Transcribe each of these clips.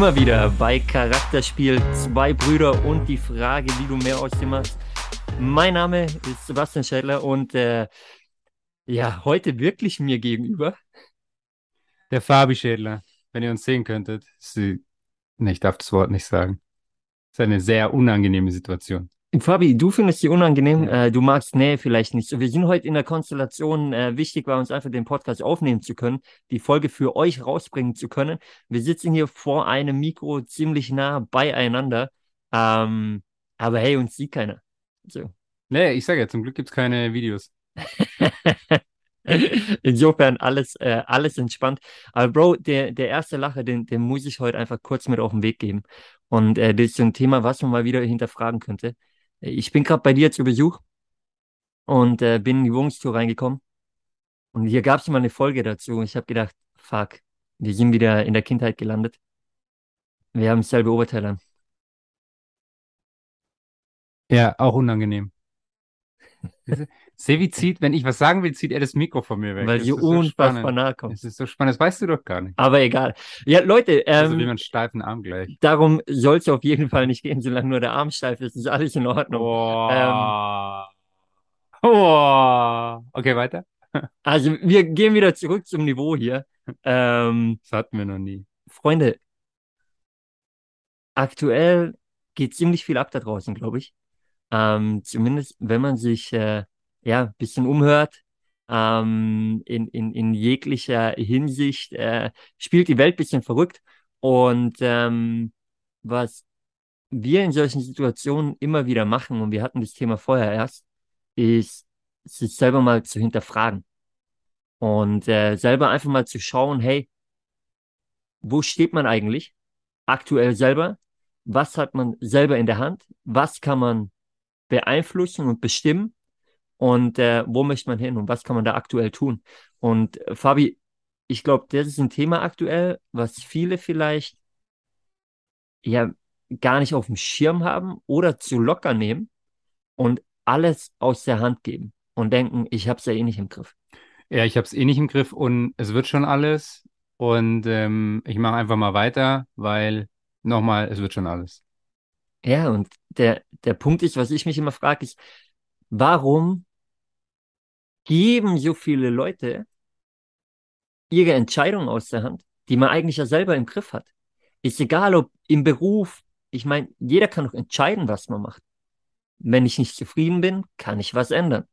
Wir wieder bei Charakterspiel Zwei Brüder und die Frage, wie du mehr aus dem machst. Mein Name ist Sebastian Schädler und äh, ja, heute wirklich mir gegenüber. Der Fabi Schädler, wenn ihr uns sehen könntet. Sie, nee, ich darf das Wort nicht sagen. Das ist eine sehr unangenehme Situation. Fabi, du findest sie unangenehm, äh, du magst Nähe vielleicht nicht. Wir sind heute in der Konstellation, äh, wichtig war uns einfach den Podcast aufnehmen zu können, die Folge für euch rausbringen zu können. Wir sitzen hier vor einem Mikro ziemlich nah beieinander, ähm, aber hey, uns sieht keiner. So. Nee, ich sage ja, zum Glück gibt's keine Videos. Insofern alles, äh, alles entspannt. Aber Bro, der, der erste Lacher, den, den muss ich heute einfach kurz mit auf den Weg geben. Und äh, das ist so ein Thema, was man mal wieder hinterfragen könnte. Ich bin gerade bei dir zu Besuch und äh, bin in die Wohnungstour reingekommen. Und hier gab es mal eine Folge dazu. Ich habe gedacht, fuck, wir sind wieder in der Kindheit gelandet. Wir haben dasselbe Oberteil an. Ja, auch unangenehm. Sevi zieht, wenn ich was sagen will, zieht er das Mikro von mir weg. Weil so unfassbar spannend. nahe kommt. Das ist so spannend, das weißt du doch gar nicht. Aber egal. Ja, Leute, Also wie ähm, man steifen Arm gleich. darum soll es auf jeden Fall nicht gehen, solange nur der Arm steif ist. Ist alles in Ordnung. Oh. oh. Okay, weiter. Also, wir gehen wieder zurück zum Niveau hier. Ähm, Das hatten wir noch nie. Freunde, aktuell geht ziemlich viel ab da draußen, glaube ich. Ähm, zumindest, wenn man sich äh, ja ein bisschen umhört, ähm, in, in, in jeglicher Hinsicht äh, spielt die Welt ein bisschen verrückt. Und ähm, was wir in solchen Situationen immer wieder machen, und wir hatten das Thema vorher erst, ist, sich selber mal zu hinterfragen. Und äh, selber einfach mal zu schauen, hey, wo steht man eigentlich aktuell selber? Was hat man selber in der Hand? Was kann man beeinflussen und bestimmen? Und äh, wo möchte man hin und was kann man da aktuell tun? Und äh, Fabi, ich glaube, das ist ein Thema aktuell, was viele vielleicht ja gar nicht auf dem Schirm haben oder zu locker nehmen und alles aus der Hand geben und denken, ich habe es ja eh nicht im Griff. Ja, ich habe es eh nicht im Griff und es wird schon alles. Und ähm, ich mache einfach mal weiter, weil nochmal, es wird schon alles. Ja, und der, der Punkt ist, was ich mich immer frage, ist, warum geben so viele Leute ihre Entscheidungen aus der Hand, die man eigentlich ja selber im Griff hat? Ist egal, ob im Beruf, ich meine, jeder kann doch entscheiden, was man macht. Wenn ich nicht zufrieden bin, kann ich was ändern.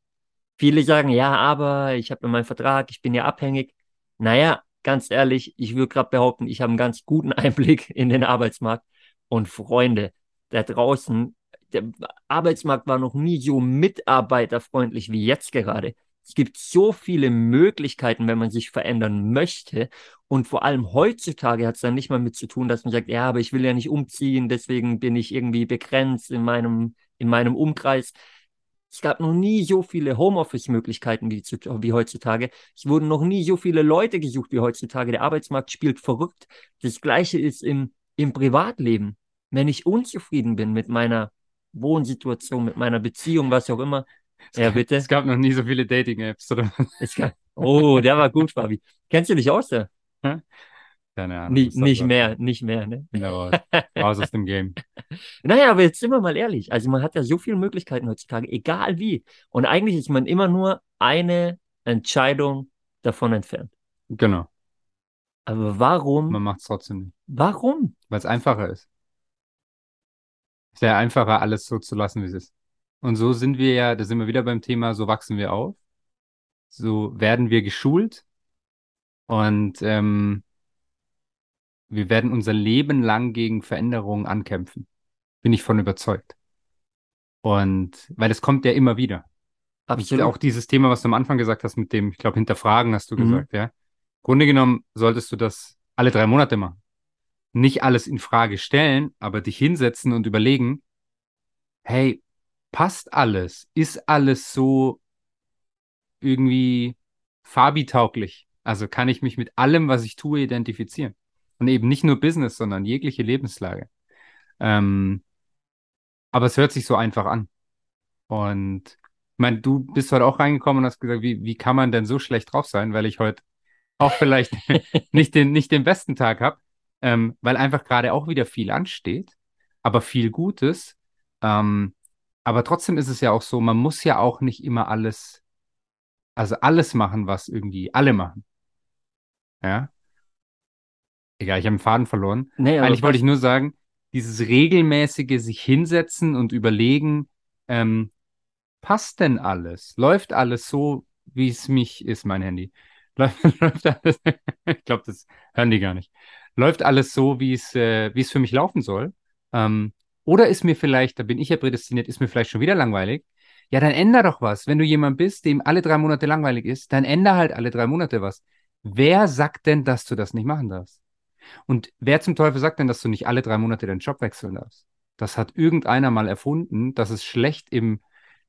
Viele sagen, ja, aber ich habe ja meinen Vertrag, ich bin ja abhängig. Naja, ganz ehrlich, ich würde gerade behaupten, ich habe einen ganz guten Einblick in den Arbeitsmarkt. Und Freunde, da draußen, der Arbeitsmarkt war noch nie so mitarbeiterfreundlich wie jetzt gerade. Es gibt so viele Möglichkeiten, wenn man sich verändern möchte. Und vor allem heutzutage hat es dann nicht mal mit zu tun, dass man sagt, ja, aber ich will ja nicht umziehen, deswegen bin ich irgendwie begrenzt in meinem, in meinem Umkreis. Es gab noch nie so viele Homeoffice-Möglichkeiten wie, wie heutzutage. Es wurden noch nie so viele Leute gesucht wie heutzutage. Der Arbeitsmarkt spielt verrückt. Das Gleiche ist im, im Privatleben. Wenn ich unzufrieden bin mit meiner Wohnsituation, mit meiner Beziehung, was auch immer, ja, bitte. Es gab noch nie so viele Dating-Apps, oder? Es gab, oh, der war gut, Fabi. Kennst du dich aus, der? Keine Ahnung. Nicht war. mehr, nicht mehr, ne? Raus. raus aus dem Game. Naja, aber jetzt sind wir mal ehrlich. Also man hat ja so viele Möglichkeiten heutzutage, egal wie. Und eigentlich ist man immer nur eine Entscheidung davon entfernt. Genau. Aber warum? Man macht es trotzdem nicht. Warum? Weil es einfacher ist. Es wäre einfacher, alles so zu lassen, wie es ist. Und so sind wir ja, da sind wir wieder beim Thema, so wachsen wir auf. So werden wir geschult. Und ähm, wir werden unser Leben lang gegen Veränderungen ankämpfen. Bin ich von überzeugt. Und weil es kommt ja immer wieder. Absolut. Auch dieses Thema, was du am Anfang gesagt hast, mit dem, ich glaube, hinterfragen, hast du Mhm. gesagt, ja. Grunde genommen solltest du das alle drei Monate machen. Nicht alles in Frage stellen, aber dich hinsetzen und überlegen, hey, passt alles? Ist alles so irgendwie Fabi-tauglich? Also kann ich mich mit allem, was ich tue, identifizieren? Und eben nicht nur Business, sondern jegliche Lebenslage. Ähm, aber es hört sich so einfach an. Und ich meine, du bist heute auch reingekommen und hast gesagt, wie, wie kann man denn so schlecht drauf sein, weil ich heute auch vielleicht nicht den, nicht den besten Tag habe. Ähm, weil einfach gerade auch wieder viel ansteht, aber viel Gutes. Ähm, aber trotzdem ist es ja auch so, man muss ja auch nicht immer alles, also alles machen, was irgendwie alle machen. Ja. Egal, ich habe den Faden verloren. Nee, Eigentlich wollte ich nur sagen, dieses regelmäßige sich hinsetzen und überlegen, ähm, passt denn alles? Läuft alles so, wie es mich ist, mein Handy? Läuft, läuft alles, ich glaube, das hören die gar nicht. Läuft alles so, wie es, äh, wie es für mich laufen soll? Ähm, oder ist mir vielleicht, da bin ich ja prädestiniert, ist mir vielleicht schon wieder langweilig? Ja, dann änder doch was. Wenn du jemand bist, dem alle drei Monate langweilig ist, dann änder halt alle drei Monate was. Wer sagt denn, dass du das nicht machen darfst? Und wer zum Teufel sagt denn, dass du nicht alle drei Monate deinen Job wechseln darfst? Das hat irgendeiner mal erfunden, dass es schlecht im,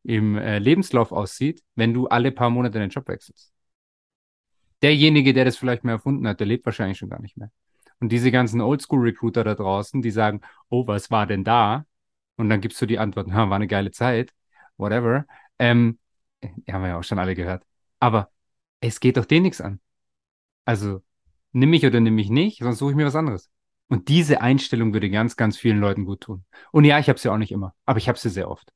im äh, Lebenslauf aussieht, wenn du alle paar Monate deinen Job wechselst. Derjenige, der das vielleicht mal erfunden hat, der lebt wahrscheinlich schon gar nicht mehr. Und diese ganzen Oldschool-Recruiter da draußen, die sagen, oh, was war denn da? Und dann gibst du die Antwort, "Ha, war eine geile Zeit, whatever. Ähm, die haben wir ja auch schon alle gehört. Aber es geht doch denen nichts an. Also nimm mich oder nimm mich nicht, sonst suche ich mir was anderes. Und diese Einstellung würde ganz, ganz vielen Leuten gut tun. Und ja, ich habe sie auch nicht immer, aber ich habe sie sehr oft.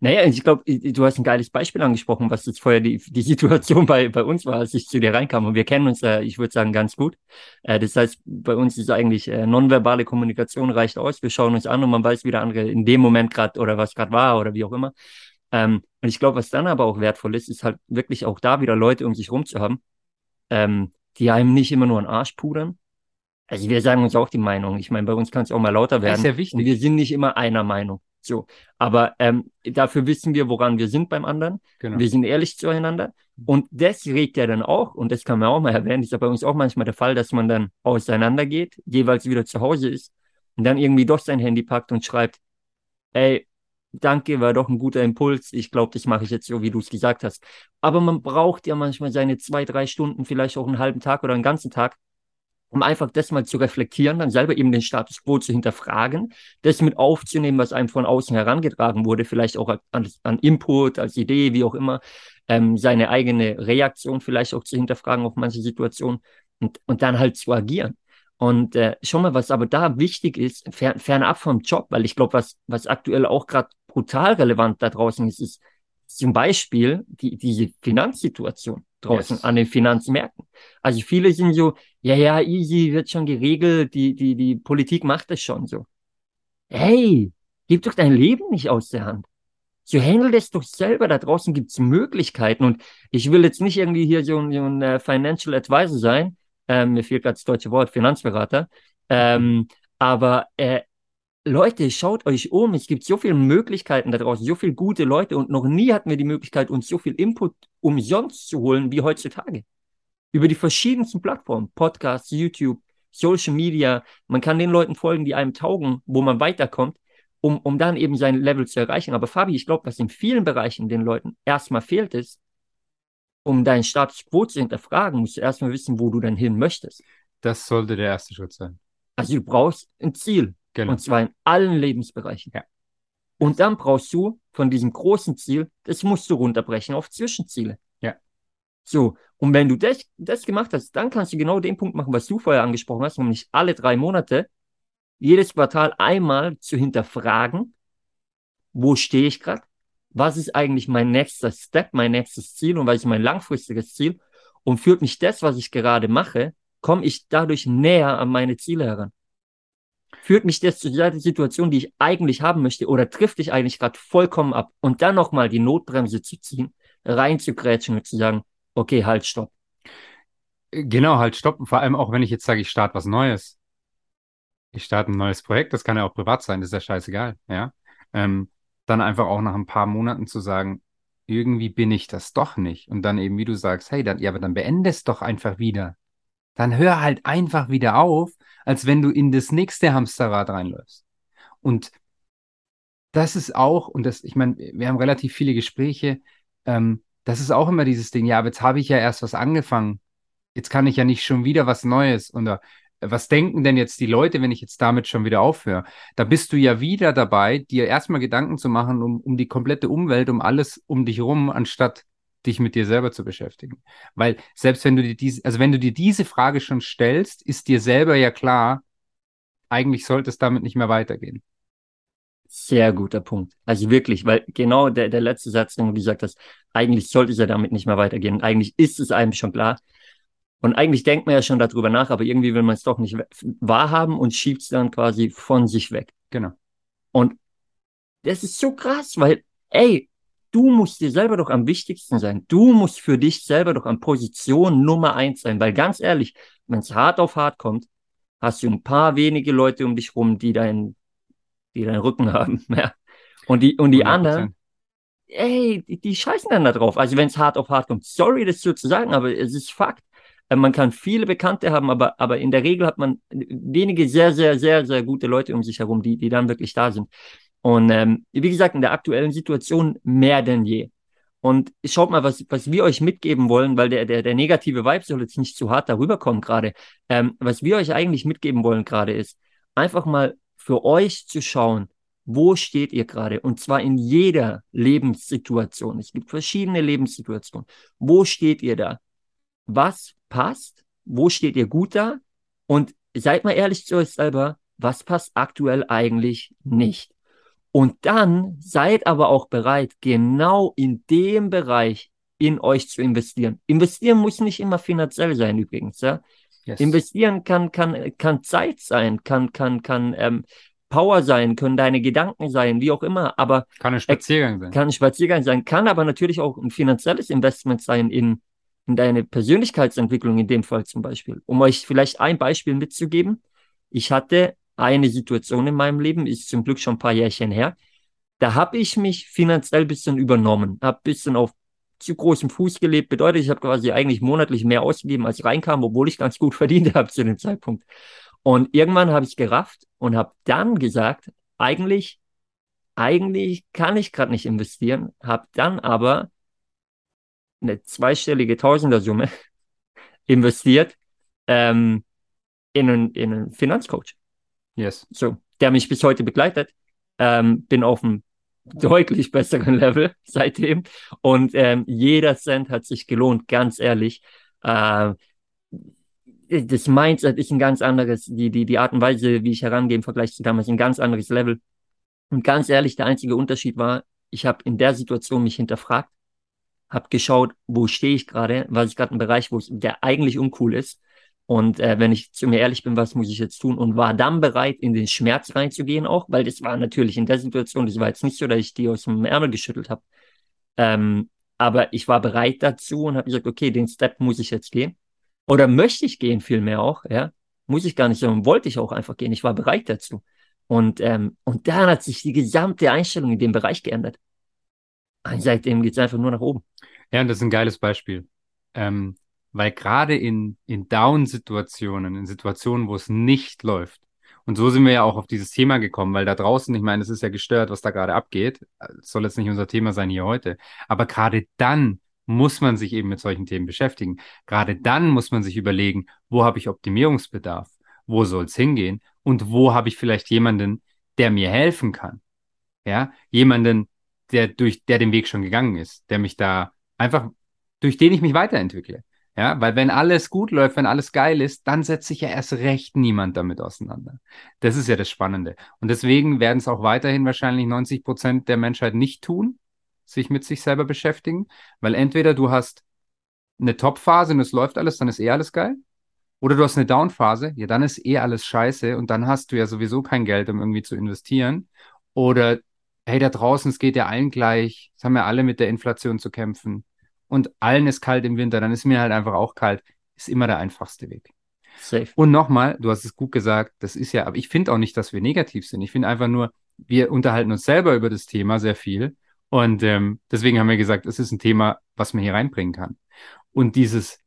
Naja, ich glaube, du hast ein geiles Beispiel angesprochen, was jetzt vorher die, die Situation bei, bei uns war, als ich zu dir reinkam. Und wir kennen uns, äh, ich würde sagen, ganz gut. Äh, das heißt, bei uns ist eigentlich äh, nonverbale Kommunikation reicht aus. Wir schauen uns an und man weiß, wie der andere in dem Moment gerade oder was gerade war oder wie auch immer. Ähm, und ich glaube, was dann aber auch wertvoll ist, ist halt wirklich auch da wieder Leute um sich rum zu haben, ähm, die einem nicht immer nur einen Arsch pudern. Also wir sagen uns auch die Meinung. Ich meine, bei uns kann es auch mal lauter Das ist werden. ja Und wichtig. wir sind nicht immer einer Meinung. So. Aber ähm, dafür wissen wir, woran wir sind beim anderen. Genau. Wir sind ehrlich zueinander. Und das regt ja dann auch, und das kann man auch mal erwähnen, ist ja bei uns auch manchmal der Fall, dass man dann auseinandergeht, jeweils wieder zu Hause ist und dann irgendwie doch sein Handy packt und schreibt, ey, danke, war doch ein guter Impuls. Ich glaube, das mache ich jetzt so, wie du es gesagt hast. Aber man braucht ja manchmal seine zwei, drei Stunden, vielleicht auch einen halben Tag oder einen ganzen Tag, um einfach das mal zu reflektieren, dann selber eben den Status quo zu hinterfragen, das mit aufzunehmen, was einem von außen herangetragen wurde, vielleicht auch an, an Input, als Idee, wie auch immer, ähm, seine eigene Reaktion vielleicht auch zu hinterfragen auf manche Situationen und, und dann halt zu agieren. Und äh, schon mal, was aber da wichtig ist, fer fernab vom Job, weil ich glaube, was, was aktuell auch gerade brutal relevant da draußen ist, ist zum Beispiel die, diese Finanzsituation draußen Yes. an den Finanzmärkten. Also viele sind so, ja, ja, easy, wird schon geregelt, die, die, die Politik macht das schon so. Hey, gib doch dein Leben nicht aus der Hand. So handle das doch selber. Da draußen gibt's Möglichkeiten. Und ich will jetzt nicht irgendwie hier so ein, so ein äh, Financial Advisor sein. Ähm, mir fehlt gerade das deutsche Wort, Finanzberater. Ähm, aber äh, Leute, schaut euch um. Es gibt so viele Möglichkeiten da draußen, so viele gute Leute. Und noch nie hatten wir die Möglichkeit, uns so viel Input umsonst zu holen wie heutzutage. Über die verschiedensten Plattformen, Podcasts, YouTube, Social Media. Man kann den Leuten folgen, die einem taugen, wo man weiterkommt, um, um dann eben sein Level zu erreichen. Aber Fabi, ich glaube, was in vielen Bereichen den Leuten erstmal fehlt, ist, um deinen Status quo zu hinterfragen, musst du erstmal wissen, wo du dann hin möchtest. Das sollte der erste Schritt sein. Also du brauchst ein Ziel. Genau. Und zwar in allen Lebensbereichen. Ja. Und dann brauchst du von diesem großen Ziel, das musst du runterbrechen auf Zwischenziele. So, und wenn du das, das gemacht hast, dann kannst du genau den Punkt machen, was du vorher angesprochen hast, nämlich alle drei Monate, jedes Quartal einmal zu hinterfragen, wo stehe ich gerade, was ist eigentlich mein nächster Step, mein nächstes Ziel und was ist mein langfristiges Ziel? Und führt mich das, was ich gerade mache, komme ich dadurch näher an meine Ziele heran. Führt mich das zu der Situation, die ich eigentlich haben möchte, oder trifft dich eigentlich gerade vollkommen ab? Und dann nochmal die Notbremse zu ziehen, reinzugrätschen und zu sagen, okay, halt, stopp. Genau, halt stoppen. Vor allem auch, wenn ich jetzt sage, ich starte was Neues. Ich starte ein neues Projekt, das kann ja auch privat sein, das ist ja scheißegal, ja. Ähm, dann einfach auch nach ein paar Monaten zu sagen, irgendwie bin ich das doch nicht. Und dann eben, wie du sagst, hey, dann, ja, aber dann beende es doch einfach wieder. Dann hör halt einfach wieder auf, als wenn du in das nächste Hamsterrad reinläufst. Und das ist auch, und das, ich meine, wir haben relativ viele Gespräche, ähm, das ist auch immer dieses Ding, ja, aber jetzt habe ich ja erst was angefangen. Jetzt kann ich ja nicht schon wieder was Neues. Oder äh, was denken denn jetzt die Leute, wenn ich jetzt damit schon wieder aufhöre? Da bist du ja wieder dabei, dir erstmal Gedanken zu machen um, um die komplette Umwelt, um alles um dich rum, anstatt dich mit dir selber zu beschäftigen. Weil selbst wenn du dir diese, also wenn du dir diese Frage schon stellst, ist dir selber ja klar, eigentlich sollte es damit nicht mehr weitergehen. Sehr guter Punkt. Also wirklich, weil genau der, der letzte Satz, den du gesagt hast, eigentlich sollte es ja damit nicht mehr weitergehen. Eigentlich ist es einem schon klar. Und eigentlich denkt man ja schon darüber nach, aber irgendwie will man es doch nicht wahrhaben und schiebt es dann quasi von sich weg. Genau. Und das ist so krass, weil, ey, du musst dir selber doch am wichtigsten sein. Du musst für dich selber doch an Position Nummer eins sein, weil ganz ehrlich, wenn es hart auf hart kommt, hast du ein paar wenige Leute um dich rum, die deinen, die deinen Rücken haben. Ja. Und die, und die 100%. anderen, ey, die, die scheißen dann da drauf. Also wenn es hart auf hart kommt. Sorry, das so zu sagen, aber es ist Fakt. Äh, man kann viele Bekannte haben, aber, aber in der Regel hat man wenige sehr, sehr, sehr, sehr gute Leute um sich herum, die, die dann wirklich da sind. Und ähm, wie gesagt, in der aktuellen Situation mehr denn je. Und schaut mal, was, was wir euch mitgeben wollen, weil der, der, der negative Vibe soll jetzt nicht zu hart darüber kommen gerade. Ähm, was wir euch eigentlich mitgeben wollen gerade ist, einfach mal für euch zu schauen, wo steht ihr gerade? Und zwar in jeder Lebenssituation. Es gibt verschiedene Lebenssituationen. Wo steht ihr da? Was passt? Wo steht ihr gut da? Und seid mal ehrlich zu euch selber, was passt aktuell eigentlich nicht? Und dann seid aber auch bereit, genau in dem Bereich in euch zu investieren. Investieren muss nicht immer finanziell sein, übrigens. Ja? Yes. Investieren kann, kann, kann Zeit sein, kann, kann, kann ähm, Power sein, können deine Gedanken sein, wie auch immer. Aber kann ein Spaziergang sein. Kann ein Spaziergang sein, kann aber natürlich auch ein finanzielles Investment sein in, in deine Persönlichkeitsentwicklung in dem Fall zum Beispiel. Um euch vielleicht ein Beispiel mitzugeben. Ich hatte eine Situation in meinem Leben, ist zum Glück schon ein paar Jährchen her. Da habe ich mich finanziell ein bisschen übernommen, habe ein bisschen auf zu großem Fuß gelebt. Bedeutet, ich habe quasi eigentlich monatlich mehr ausgegeben, als reinkam, obwohl ich ganz gut verdient habe zu dem Zeitpunkt. Und irgendwann habe ich gerafft und habe dann gesagt, eigentlich, eigentlich kann ich gerade nicht investieren, habe dann aber eine zweistellige Tausendersumme investiert ähm, in, einen, in einen Finanzcoach. Yes. So, der mich bis heute begleitet. Ähm, bin auf einem deutlich besseren Level seitdem. Und ähm, jeder Cent hat sich gelohnt, ganz ehrlich. Äh, das Mindset ist ein ganz anderes, die, die, die Art und Weise, wie ich herangehe im Vergleich zu damals, ein ganz anderes Level. Und ganz ehrlich, der einzige Unterschied war, ich habe in der Situation mich hinterfragt, habe geschaut, wo stehe ich gerade, was ich gerade im Bereich, wo ich, der eigentlich uncool ist. Und äh, wenn ich zu mir ehrlich bin, was muss ich jetzt tun? Und war dann bereit, in den Schmerz reinzugehen auch, weil das war natürlich in der Situation, das war jetzt nicht so, dass ich die aus dem Ärmel geschüttelt habe. Ähm, aber ich war bereit dazu und habe gesagt, okay, den Step muss ich jetzt gehen. Oder möchte ich gehen vielmehr auch, ja. Muss ich gar nicht, sondern wollte ich auch einfach gehen. Ich war bereit dazu. Und, ähm, und dann hat sich die gesamte Einstellung in dem Bereich geändert. Und seitdem geht es einfach nur nach oben. Ja, und das ist ein geiles Beispiel. Ähm, weil gerade in, in Down-Situationen, in Situationen, wo es nicht läuft, und so sind wir ja auch auf dieses Thema gekommen, weil da draußen, ich meine, es ist ja gestört, was da gerade abgeht. Das soll jetzt nicht unser Thema sein hier heute. Aber gerade dann muss man sich eben mit solchen Themen beschäftigen. Gerade dann muss man sich überlegen, wo habe ich Optimierungsbedarf? Wo soll es hingehen? Und wo habe ich vielleicht jemanden, der mir helfen kann? Ja, jemanden, der durch, der den Weg schon gegangen ist, der mich da einfach, durch den ich mich weiterentwickle. Ja, weil wenn alles gut läuft, wenn alles geil ist, dann setzt sich ja erst recht niemand damit auseinander. Das ist ja das Spannende. Und deswegen werden es auch weiterhin wahrscheinlich 90 Prozent der Menschheit nicht tun, sich mit sich selber beschäftigen, weil entweder du hast eine Top-Phase und es läuft alles, dann ist eh alles geil. Oder du hast eine Down-Phase, ja, dann ist eh alles scheiße und dann hast du ja sowieso kein Geld, um irgendwie zu investieren. Oder hey, da draußen, es geht ja allen gleich, es haben ja alle mit der Inflation zu kämpfen und allen ist kalt im Winter, dann ist mir halt einfach auch kalt, ist immer der einfachste Weg. Safe. Und nochmal, du hast es gut gesagt, das ist ja, aber ich finde auch nicht, dass wir negativ sind. Ich finde einfach nur, wir unterhalten uns selber über das Thema sehr viel. Und ähm, deswegen haben wir gesagt, es ist ein Thema, was man hier reinbringen kann. Und dieses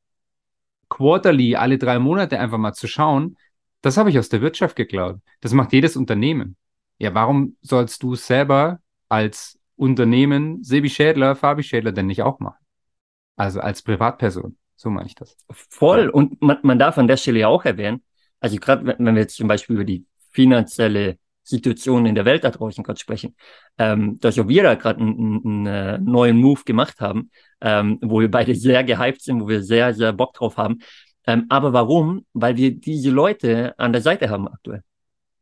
Quarterly, alle drei Monate einfach mal zu schauen, das habe ich aus der Wirtschaft geklaut. Das macht jedes Unternehmen. Ja, warum sollst du selber als Unternehmen Sebi Schädler, Fabi Schädler denn nicht auch machen? Also als Privatperson. So meine ich das. Voll. Und man, man darf an der Stelle ja auch erwähnen, also gerade wenn wir jetzt zum Beispiel über die finanzielle Situation in der Welt da draußen gerade sprechen, ähm, dass auch wir da gerade einen, einen, einen, äh, neuen Move gemacht haben, ähm, wo wir beide sehr gehypt sind, wo wir sehr, sehr Bock drauf haben. Ähm, aber warum? Weil wir diese Leute an der Seite haben aktuell.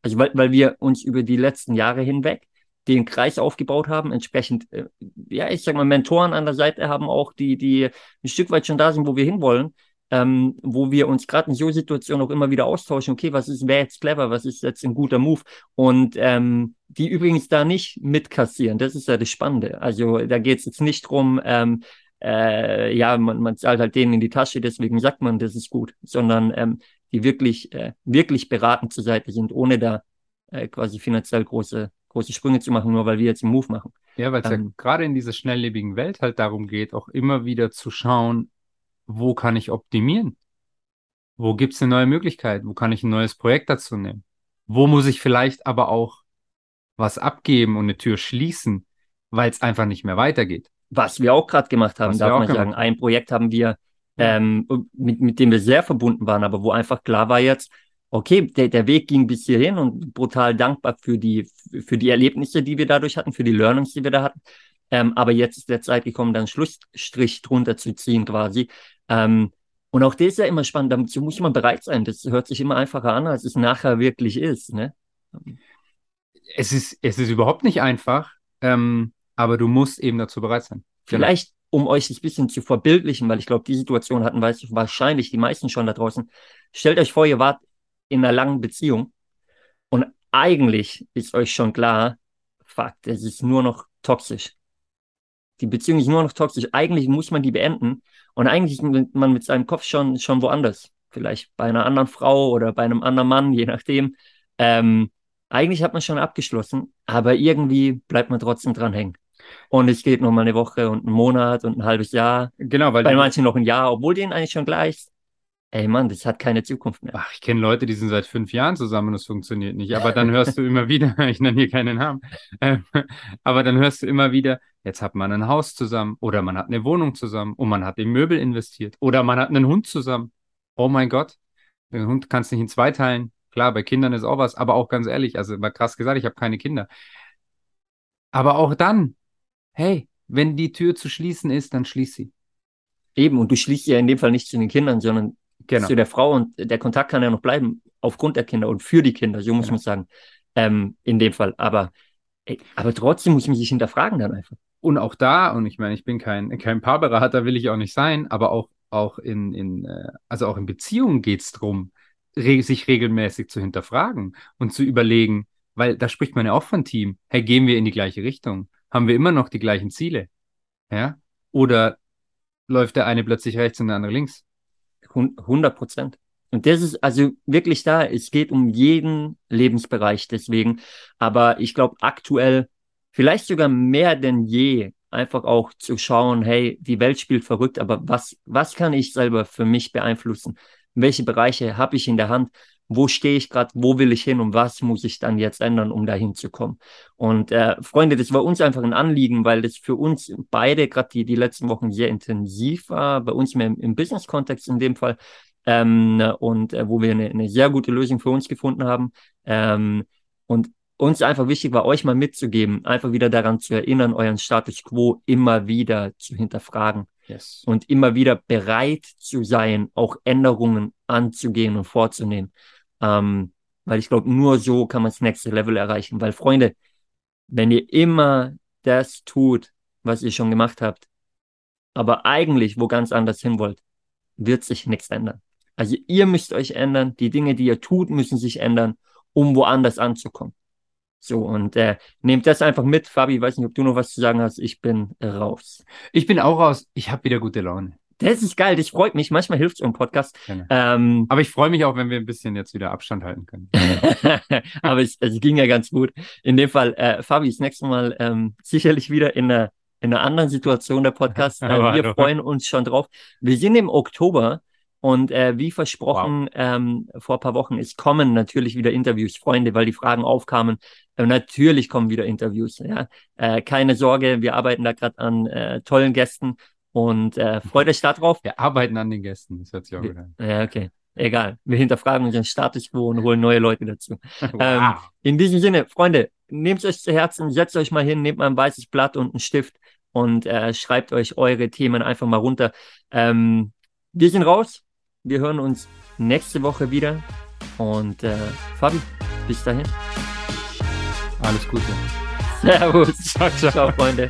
Also weil, weil wir uns über die letzten Jahre hinweg den Kreis aufgebaut haben, entsprechend, äh, ja, ich sag mal, Mentoren an der Seite haben auch, die, die ein Stück weit schon da sind, wo wir hinwollen, ähm, wo wir uns gerade in so Situationen auch immer wieder austauschen, okay, was ist, wer jetzt clever, was ist jetzt ein guter Move und ähm, die übrigens da nicht mitkassieren, das ist ja das Spannende. Also da geht es jetzt nicht drum, ähm, äh, ja, man, man zahlt halt denen in die Tasche, deswegen sagt man, das ist gut, sondern ähm, die wirklich, äh, wirklich beratend zur Seite sind, ohne da äh, quasi finanziell große, große Sprünge zu machen, nur weil wir jetzt einen Move machen. Ja, weil es ähm, ja gerade in dieser schnelllebigen Welt halt darum geht, auch immer wieder zu schauen, wo kann ich optimieren? Wo gibt es eine neue Möglichkeit? Wo kann ich ein neues Projekt dazu nehmen? Wo muss ich vielleicht aber auch was abgeben und eine Tür schließen, weil es einfach nicht mehr weitergeht? Was wir auch gerade gemacht haben, Was darf man sagen. Ein Projekt haben wir, ähm, mit, mit dem wir sehr verbunden waren, aber wo einfach klar war jetzt, okay, der, der Weg ging bis hierhin und brutal dankbar für die, für die Erlebnisse, die wir dadurch hatten, für die Learnings, die wir da hatten. Ähm, aber jetzt ist der Zeit gekommen, dann einen Schlussstrich drunter zu ziehen quasi. Ähm, und auch das ist ja immer spannend, dazu muss man bereit sein. Das hört sich immer einfacher an, als es nachher wirklich ist. Ne? Es ist, es ist überhaupt nicht einfach, ähm, aber du musst eben dazu bereit sein. Vielleicht, um euch das bisschen zu verbildlichen, weil ich glaube, die Situation hatten weiß ich, wahrscheinlich die meisten schon da draußen. Stellt euch vor, ihr wart in einer langen Beziehung und eigentlich ist euch schon klar, fuck, das ist nur noch toxisch. Die Beziehung ist nur noch toxisch. Eigentlich muss man die beenden und eigentlich ist man mit seinem Kopf schon, schon woanders. Vielleicht bei einer anderen Frau oder bei einem anderen Mann, je nachdem. Ähm, eigentlich hat man schon abgeschlossen, aber irgendwie bleibt man trotzdem dran hängen. Und es geht noch mal eine Woche und einen Monat und ein halbes Jahr. Genau, weil Bei manchen noch ein Jahr, obwohl denen eigentlich schon gleich ist. Ey Mann, das hat keine Zukunft mehr. Ach, ich kenne Leute, die sind seit fünf Jahren zusammen und es funktioniert nicht. Aber dann hörst du immer wieder, ich nenne hier keinen Namen, ähm, aber dann hörst du immer wieder, jetzt hat man ein Haus zusammen oder man hat eine Wohnung zusammen und man hat in Möbel investiert oder man hat einen Hund zusammen. Oh mein Gott, den Hund kannst du nicht in zwei teilen. Klar, bei Kindern ist auch was, aber auch ganz ehrlich, also mal krass gesagt, ich habe keine Kinder. Aber auch dann, hey, wenn die Tür zu schließen ist, dann schließ sie. Eben, und du schließt ja in dem Fall nicht zu den Kindern, sondern Genau. zu der Frau und der Kontakt kann ja noch bleiben aufgrund der Kinder und für die Kinder, so muss Genau. man sagen. Ähm, in dem Fall. Aber, ey, aber trotzdem muss man sich hinterfragen dann einfach. Und auch da, und ich meine, ich bin kein, kein Paarberater, will ich auch nicht sein, aber auch, auch in, in, äh, also auch in Beziehungen geht's drum, re sich regelmäßig zu hinterfragen und zu überlegen, weil da spricht man ja auch von Team. Hey, gehen wir in die gleiche Richtung? Haben wir immer noch die gleichen Ziele? Ja? Oder läuft der eine plötzlich rechts und der andere links? Hun- 100 Prozent. Und das ist also wirklich da. Es geht um jeden Lebensbereich deswegen. Aber ich glaube aktuell vielleicht sogar mehr denn je einfach auch zu schauen, hey, die Welt spielt verrückt, aber was, was kann ich selber für mich beeinflussen? Welche Bereiche habe ich in der Hand? Wo stehe ich gerade? Wo will ich hin? Und was muss ich dann jetzt ändern, um dahin zu kommen? Und äh, Freunde, das war uns einfach ein Anliegen, weil das für uns beide gerade die, die letzten Wochen sehr intensiv war, bei uns mehr im, im Business-Kontext in dem Fall. Ähm, und äh, wo wir eine, eine sehr gute Lösung für uns gefunden haben. Ähm, und uns einfach wichtig war, euch mal mitzugeben, einfach wieder daran zu erinnern, euren Status quo immer wieder zu hinterfragen Yes. und immer wieder bereit zu sein, auch Änderungen anzugehen und vorzunehmen. Ähm, weil ich glaube, nur so kann man das nächste Level erreichen. Weil, Freunde, wenn ihr immer das tut, was ihr schon gemacht habt, aber eigentlich wo ganz anders hin wollt, wird sich nichts ändern. Also ihr müsst euch ändern, die Dinge, die ihr tut, müssen sich ändern, um woanders anzukommen. So, und äh, nehmt das einfach mit. Fabi, ich weiß nicht, ob du noch was zu sagen hast. Ich bin raus. Ich bin auch raus. Ich habe wieder gute Laune. Das ist geil, das freut mich. Manchmal hilft es im Podcast. Gerne. Ähm, Aber ich freue mich auch, wenn wir ein bisschen jetzt wieder Abstand halten können. aber es, es ging ja ganz gut. In dem Fall, äh, Fabi, das nächste Mal ähm, sicherlich wieder in einer, in einer anderen Situation der Podcast. Äh, wir freuen uns schon drauf. Wir sind im Oktober und äh, wie versprochen ähm, vor ein paar Wochen, es kommen natürlich wieder Interviews, Freunde, weil die Fragen aufkamen. Äh, natürlich kommen wieder Interviews. Ja? Äh, keine Sorge, wir arbeiten da gerade an äh, tollen Gästen und äh, freut euch darauf. Wir arbeiten an den Gästen. Das hört sich auch gut an. Ja, okay. Egal. Wir hinterfragen unseren Status quo und holen neue Leute dazu. Ähm, in diesem Sinne, Freunde, nehmt es euch zu Herzen, setzt euch mal hin, nehmt mal ein weißes Blatt und einen Stift und äh, schreibt euch eure Themen einfach mal runter. Ähm, wir sind raus. Wir hören uns nächste Woche wieder. Und äh, Fabi, bis dahin. Alles Gute. Servus. Ciao, ciao. Ciao, Freunde.